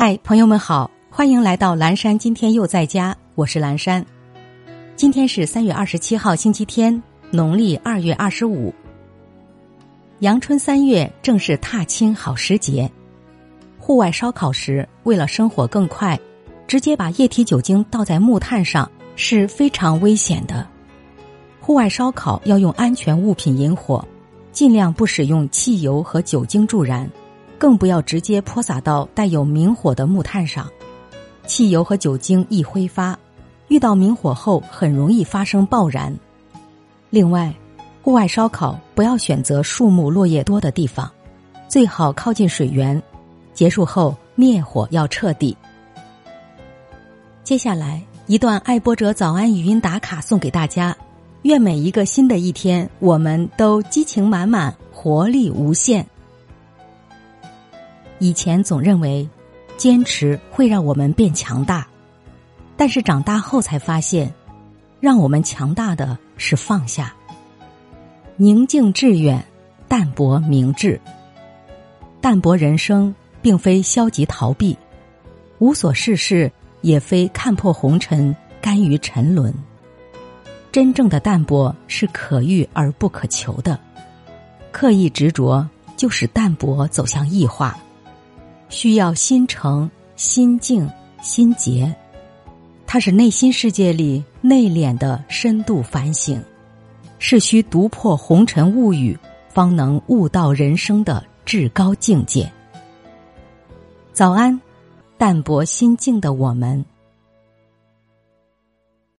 嗨，朋友们好，欢迎来到蓝山。今天又在家，我是蓝山。今天是三月二十七号，星期天，农历二月二十五。阳春三月正是踏青好时节。户外烧烤时，为了生火更快，直接把液体酒精倒在木炭上是非常危险的。户外烧烤要用安全物品引火，尽量不使用汽油和酒精助燃。更不要直接泼洒到带有明火的木炭上，汽油和酒精易挥发，遇到明火后很容易发生爆燃。另外，户外烧烤不要选择树木落叶多的地方，最好靠近水源。结束后灭火要彻底。接下来一段爱播者早安语音打卡送给大家，愿每一个新的一天，我们都激情满满，活力无限。以前总认为，坚持会让我们变强大，但是长大后才发现，让我们强大的是放下。宁静致远，淡泊明志。淡泊人生，并非消极逃避；无所事事，也非看破红尘，甘于沉沦。真正的淡泊是可遇而不可求的，刻意执着，就使淡泊走向异化。需要心诚、心静、心洁，它是内心世界里内敛的深度反省，是需读破红尘物语，方能悟到人生的至高境界。早安，淡泊心境的我们。